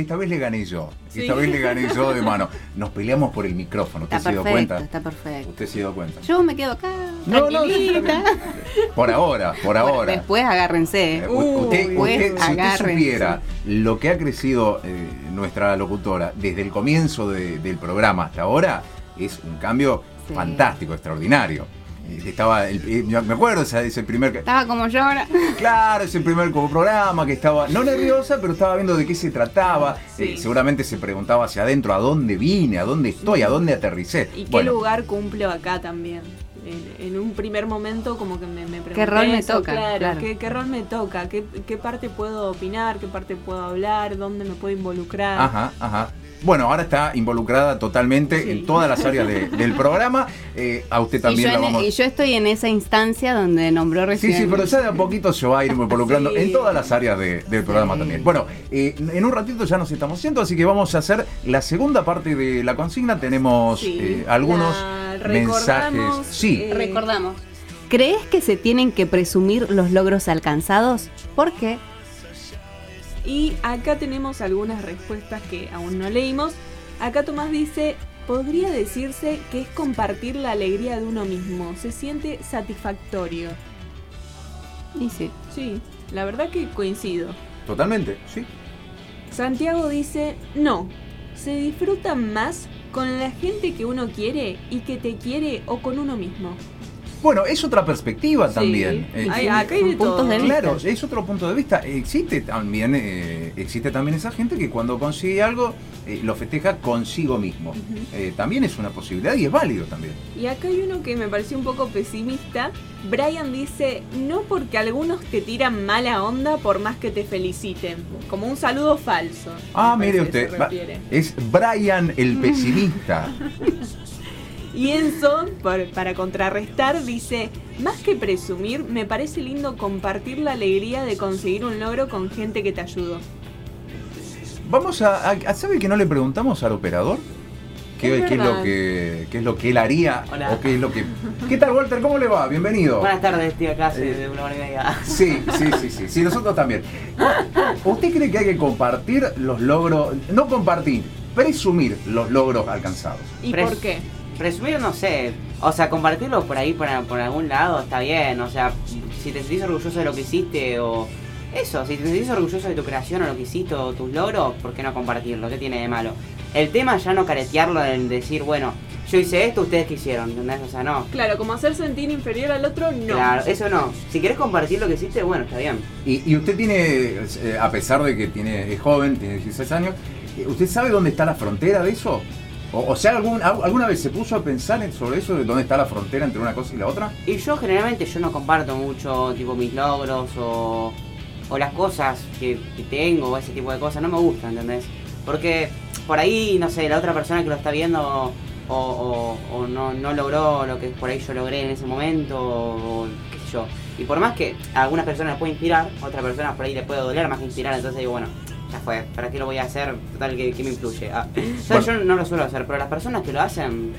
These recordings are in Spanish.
esta vez le gané yo. Esta vez le gané yo de mano. Nos peleamos por el micrófono. ¿Usted Está se dio perfecto, cuenta? está perfecto. ¿Usted se dio cuenta? Yo me quedo acá, No, no. Por ahora, por Bueno, ahora. después agárrense. Eh, usted, si usted supiera lo que ha crecido eh, nuestra locutora desde el comienzo de- del programa hasta ahora, es un cambio Sí. fantástico, extraordinario. Eh, Estaba, el- eh, me acuerdo, ese, ese primer, Estaba como yo ahora. claro, ese primer como programa que estaba, no nerviosa, pero estaba viendo de qué se trataba. Sí. Eh, seguramente se preguntaba hacia adentro a dónde vine, a dónde estoy, a dónde aterricé. ¿Y qué Bueno, lugar cumplo acá también? En, en un primer momento como que me, me pregunté rol me eso, toca? Claro, Claro. ¿qué, qué rol me toca? ¿Qué, ¿Qué parte puedo opinar? ¿Qué parte puedo hablar? ¿Dónde me puedo involucrar? Ajá, ajá. Bueno, ahora está involucrada totalmente Sí. en todas las áreas de- del programa. Eh, a usted Y también yo, la en- vamos y yo estoy en esa instancia donde nombró Sí, recién. sí, pero ya de a poquito se va a ir involucrando Sí. en todas las áreas de- del programa Sí. también. Bueno, eh, en un ratito ya nos estamos yendo, así que vamos a hacer la segunda parte de la consigna. Tenemos Sí, eh, algunos mensajes. Sí, Recordamos. ¿Crees que se tienen que presumir los logros alcanzados? ¿Por qué? Y acá tenemos algunas respuestas que aún no leímos. Acá Tomás dice, podría decirse que es compartir la alegría de uno mismo. Se siente satisfactorio. Sí. Sí, la verdad que coincido. totalmente, sí. Santiago dice, no, se disfruta más con la gente que uno quiere y que te quiere o con uno mismo. Bueno, es otra perspectiva Sí. también. Eh, Hay- acá hay de todo. de vista. Claro, es otro punto de vista. Existe también, eh, existe también esa gente que cuando consigue algo eh, lo festeja consigo mismo. Eh, también es una posibilidad y es válido también. Y acá hay uno que me pareció un poco pesimista. Brian dice, no porque algunos te tiran mala onda por más que te feliciten. Como un saludo falso. Ah, mire usted, es Brian el pesimista. Y Enzo, por- para contrarrestar, dice, más que presumir, me parece lindo compartir la alegría de conseguir un logro con gente que te ayudó. Vamos a, a- a- ¿Sabe que no le preguntamos al operador? ¿Qué, Es qué es lo que, qué es lo que él haría? Hola. ¿O qué es lo que... ¿Qué tal, Walter? ¿Cómo le va? Bienvenido. Buenas tardes, estoy acá hace Eh. de una hora y media. Sí, sí, sí, sí, sí, nosotros también. ¿Usted cree que hay que compartir los logros, no compartir, presumir los logros alcanzados? ¿Y Pres- por qué? Presumir, no sé. O sea, compartirlo por ahí, por, por algún lado, está bien. O sea, si te sentís orgulloso de lo que hiciste o... Eso, si te sentís orgulloso de tu creación o lo que hiciste o tus logros, ¿por qué no compartirlo? ¿Qué tiene de malo? El tema ya no caretearlo en decir, bueno, yo hice esto, ustedes qué hicieron, ¿entendés? O sea, no. Claro, como hacer sentir inferior al otro, no. Claro, eso no. Si querés compartir lo que hiciste, bueno, está bien. Y, y usted tiene, eh, a pesar de que tiene, es joven, tiene 16 años, ¿usted sabe dónde está la frontera de eso? O, sea, ¿algún- al- ¿alguna vez se puso a pensar en- sobre eso, de dónde está la frontera entre una cosa y la otra? Y yo generalmente yo no comparto mucho tipo mis logros o, o las cosas que, que tengo o ese tipo de cosas, no me gusta, ¿entendés? Porque por ahí, no sé, la otra persona que lo está viendo o, o- no, no logró lo que por ahí yo logré en ese momento o, qué sé yo. Y por más que a algunas personas les puede inspirar, a otras personas por ahí les puede doler más que inspirar, entonces digo, bueno, ya fue, ¿para qué lo voy a hacer? Total, que, me influye? Ah, o sea, Bueno. Yo no lo suelo hacer, pero las personas que lo hacen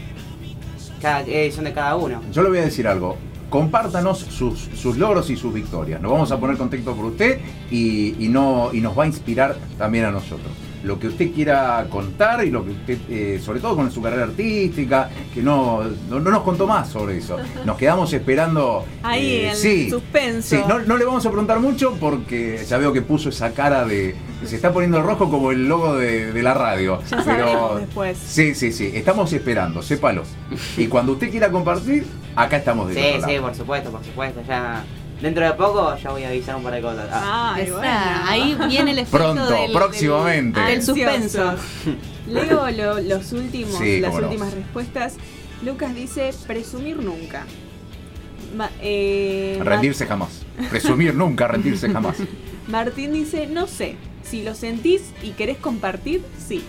cada, eh, son de cada uno. Yo le voy a decir algo. Compártanos sus, sus logros y sus victorias. Nos vamos a poner contexto por usted y, y no, y nos va a inspirar también a nosotros. Lo que usted quiera contar y lo que usted, eh, sobre todo con su carrera artística, que no, no, no nos contó más sobre eso. Nos quedamos esperando. Ahí, eh, el sí, suspenso. Sí, no, no le vamos a preguntar mucho porque ya veo que puso esa cara de. Se está poniendo rojo como el logo de, de la radio. Ya pero después. Sí, sí, sí. Estamos esperando, sépalo. Y cuando usted quiera compartir, acá estamos de Sí, sí, por supuesto, por supuesto. Ya dentro de poco ya voy a avisar un par de cosas. Ah, Esa, bueno. Ahí viene el efecto Pronto, del, próximamente. del- del suspenso. Leo lo- los últimos, Sí, las no. últimas respuestas. Lucas dice, presumir nunca. Ma- eh, Rendirse jamás. Presumir nunca, rendirse jamás. Martín dice, no sé, si lo sentís y querés compartir, sí.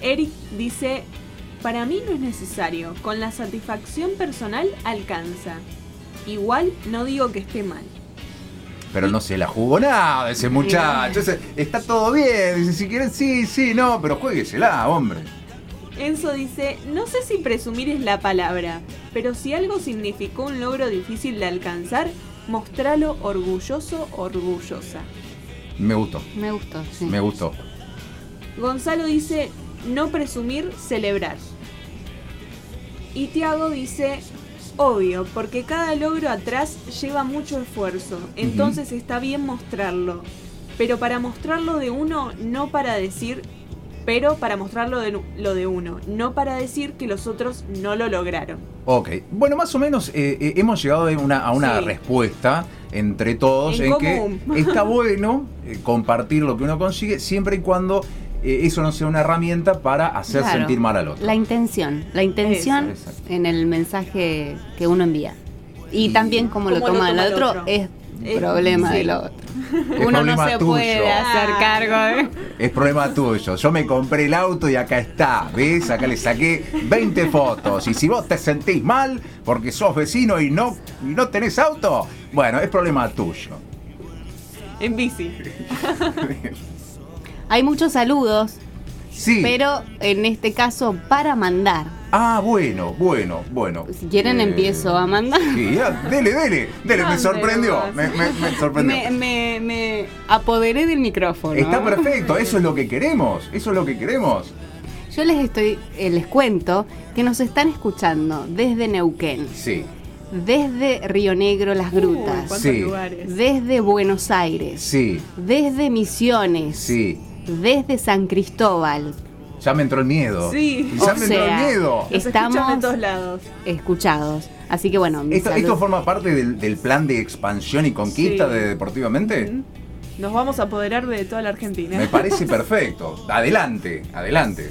Eric dice, para mí no es necesario, con la satisfacción personal alcanza. Igual no digo que esté mal. Pero no se la jugó nada ese muchacho. Ese- está todo bien. Dice, si quieren, sí, sí, no, pero jueguesela, hombre. Enzo dice, no sé si presumir es la palabra, pero si algo significó un logro difícil de alcanzar, mostralo orgulloso, orgullosa. Me gustó, Me gustó, sí. me gustó. Gonzalo dice, no presumir, celebrar. Y Tiago dice, obvio, porque cada logro atrás lleva mucho esfuerzo, entonces está bien mostrarlo. Pero para mostrarlo de uno, no para decir, pero para mostrarlo de lo de uno, no para decir que los otros no lo lograron. Ok, bueno, más o menos eh, eh, hemos llegado a una, a una Sí. respuesta entre todos En en, que está bueno eh, compartir lo que uno consigue siempre y cuando eso no sea una herramienta para hacer Claro. sentir mal al otro. La intención, la intención exacto. en el mensaje que uno envía. Y, Y también como lo cómo lo toma el toma el otro, otro. es Eh, problema sí. del otro. Es Uno no se tuyo. puede hacer Ah. cargo. Es problema tuyo. Yo me compré el auto y acá está. ¿Ves? Acá le saqué 20 fotos. Y si vos te sentís mal porque sos vecino y no, y no tenés auto, bueno, es problema tuyo. En bici. Hay muchos saludos, Sí. pero en este caso para mandar. Ah, bueno, bueno, bueno. Si quieren Eh, empiezo a mandar. Sí, ya, dele, dele, dele, me sorprendió, me, me- me sorprendió. Me, me- me apoderé del micrófono. Está perfecto, eso es lo que queremos, eso es lo que queremos. Yo les estoy, eh, les cuento que nos están escuchando desde Neuquén, Sí, desde Río Negro, Las Uy, Grutas, cuántos Sí. lugares. desde Buenos Aires, sí, desde Misiones, sí. Desde San Cristóbal. Ya me entró el miedo. Sí. Ya O me entró el sea, miedo. Escuchan de Estamos- todos lados. escuchados. Así que bueno, mi Esto, salud- esto forma parte del, del plan de expansión y conquista Sí. de Deportivamente. Nos vamos a apoderar de toda la Argentina. Me parece perfecto. Adelante, adelante.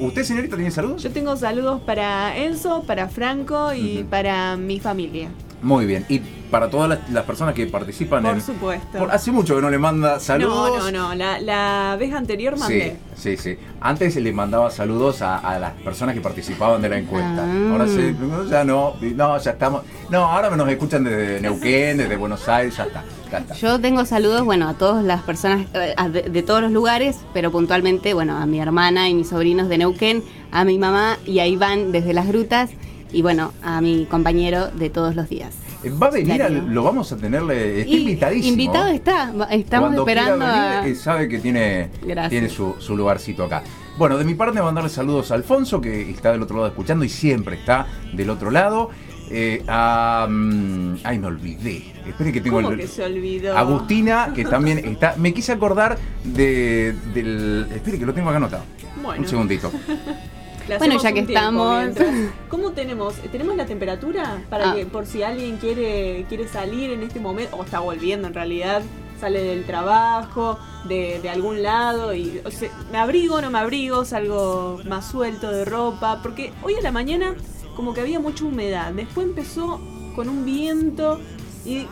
¿Usted, señorita, tiene saludos? Yo tengo saludos para Enzo, para Franco y para mi familia. Muy bien. Y para todas las, las personas que participan Por en. supuesto. por- hace mucho que no le manda saludos. No, no, no. La, la vez anterior mandé. Sí, sí, sí. Antes le mandaba saludos a, a las personas que participaban de la encuesta. Ah. Ahora sí, ya no, no, ya estamos. No, ahora nos escuchan desde Neuquén, desde Buenos Aires, ya está. Ya está. Yo tengo saludos, bueno, a todas las personas eh, de, de todos los lugares, pero puntualmente, bueno, a mi hermana y mis sobrinos de Neuquén, a mi mamá y a Iván desde las grutas y bueno, a mi compañero de todos los días. Eh, Va a venir, al- lo vamos a tenerle. Está Y invitadísimo. Invitado está, estamos Cuando esperando venir, a... eh, sabe que tiene, Gracias. tiene su, su lugarcito acá. Bueno, de mi parte mandarle saludos a Alfonso, que está del otro lado escuchando y siempre está del otro lado. Eh, a, mm, ay, me olvidé. Espere que tengo ¿Cómo el. que se olvidó? Agustina, que también está. Me quise acordar de, del. Espere que lo tengo acá anotado. Bueno. Un segundito. Bueno, ya que estamos. mientras. ¿Cómo tenemos? ¿Tenemos la temperatura? Para Ah. que por si alguien quiere, quiere salir en este momento, o está volviendo en realidad, sale del trabajo, de, de algún lado, y o sea, me abrigo, no me abrigo, salgo más suelto de ropa, porque hoy a la mañana como que había mucha humedad, después empezó con un viento y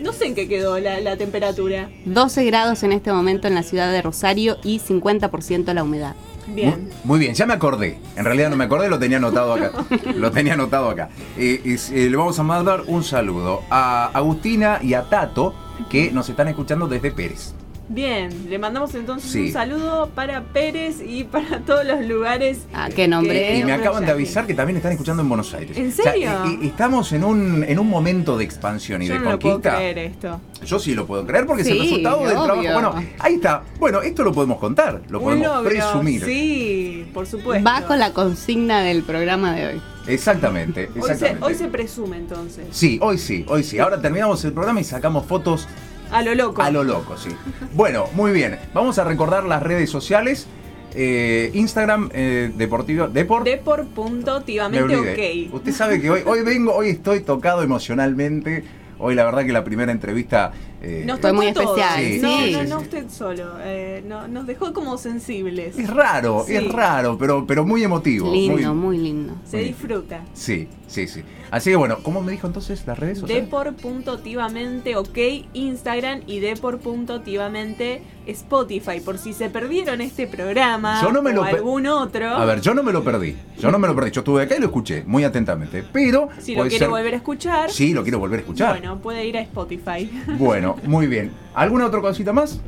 no sé en qué quedó la, la temperatura. 12 grados en este momento en la ciudad de Rosario y 50% la humedad. Bien. Muy, muy bien, ya me acordé. En realidad no me acordé, lo tenía anotado acá. Lo tenía anotado acá. Eh, eh, le vamos a mandar un saludo a Agustina y a Tato, que nos están escuchando desde Pérez. Bien, le mandamos entonces Sí. un saludo para Pérez y para todos los lugares. Ah, qué nombre. Y me acaban de avisar que también están escuchando en Buenos Aires. ¿En O sea, serio? estamos en un, en un momento de expansión y Yo de no lo puedo conquista. creer esto. Yo sí lo puedo creer porque es el resultado del obvio. trabajo. Bueno, ahí está. Bueno, esto lo podemos contar, lo podemos logro, presumir. Sí, por supuesto. Va con la consigna del programa de hoy. Exactamente, Hoy se, exactamente. hoy se presume entonces. Sí, hoy sí, hoy sí. Ahora terminamos el programa y sacamos fotos A lo loco. A lo loco, sí. Bueno, muy bien. Vamos a recordar las redes sociales. Eh, Instagram, eh, Deportivo, Deport. De por punto, me tivamente olvidé. ok. Usted sabe que hoy, hoy vengo, hoy estoy tocado emocionalmente. Hoy la verdad que la primera entrevista... eh, Nos Fue muy todos. especial, Sí, no, sí, no, no usted solo. eh, no- nos dejó como sensibles. es raro, Sí. es raro, pero, pero muy emotivo. Lindo, muy- muy lindo. Se muy- disfruta. Sí, sí, sí. Así que bueno, ¿cómo me dijo entonces las redes sociales? Depor.tivamente ok Instagram y Depor.tivamente Spotify. Por si se perdieron este programa Yo no me o lo algún otro. A ver, yo no me lo perdí. Yo no me lo perdí. Yo estuve acá y lo escuché muy atentamente. Pero. si lo quiere ser- volver a escuchar, Sí, lo quiero volver a escuchar. bueno, puede ir a Spotify. Bueno, muy bien. ¿Alguna otra cosita más?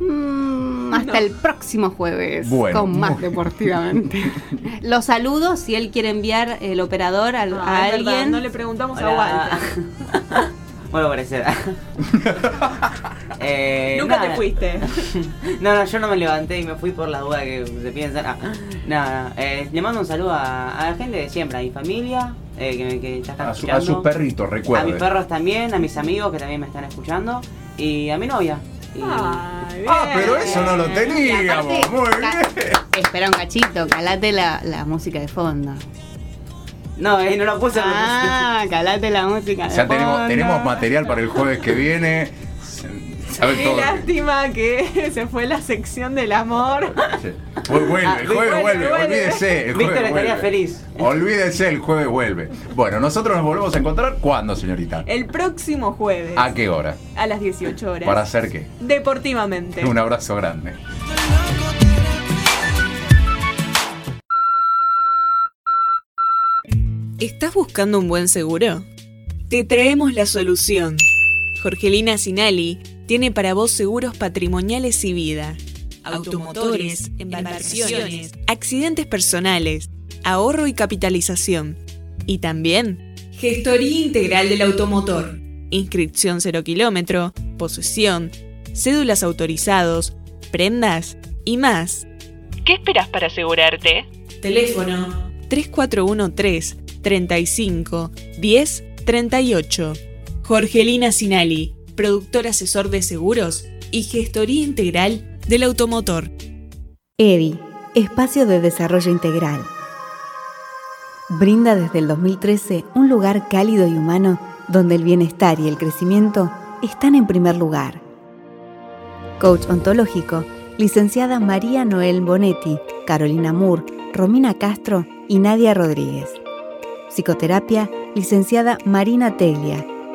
Mm, hasta No. el próximo jueves Bueno, con más muy- deportivamente. Los saludos si él quiere enviar el operador a, No, a es verdad, alguien. no le preguntamos a Hola. Walter. Vuelvo a aparecer. Eh, Nunca nada. te fuiste. No, no, yo no me levanté y me fui por la duda que se piensan. Ah, no, no. Eh, le mando un saludo a, a la gente de siempre, a mi familia, eh, que, que ya están A, su- a sus perritos, A recuerde. mis perros también, a mis amigos que también me están escuchando y a mi novia. Y- Ay, Ah, pero eso no lo teníamos. aparte, Muy bien. Espera un cachito, calate la, la música de fondo. No, eh, no lo puse. no lo puse. Ah, calate la música de Ya tenemos, fondo. tenemos material para el jueves que viene. ¿Saben Qué todo? lástima que se fue la sección del amor. Sí. Vu- Vuelve, Ah, el jueves vuelve, vuelve, vuelve. olvídese. El Víctor estaría vuelve. feliz. Olvídese, el jueves vuelve. Bueno, nosotros nos volvemos a encontrar. ¿Cuándo, señorita? El próximo jueves. ¿A qué hora? A las 18 horas. ¿Para hacer qué? Deportivamente. Un abrazo grande. ¿Estás buscando un buen seguro? Te traemos la solución. Jorgelina Sinali tiene para vos seguros patrimoniales y vida, automotores, embarcaciones, accidentes personales, ahorro y capitalización. Y también gestoría integral del automotor, inscripción cero kilómetro, posesión, cédulas autorizados, prendas y más. ¿Qué esperas para asegurarte? Teléfono 3413 35 10 38. Jorgelina Sinali, productor asesor de seguros y gestoría integral del automotor. EDI, Espacio de Desarrollo Integral. Brinda desde el 2013 un lugar cálido y humano donde el bienestar y el crecimiento están en primer lugar. Coach ontológico, licenciada María Noel Bonetti, Carolina Moore, Romina Castro y Nadia Rodríguez. Psicoterapia, licenciada Marina Teglia.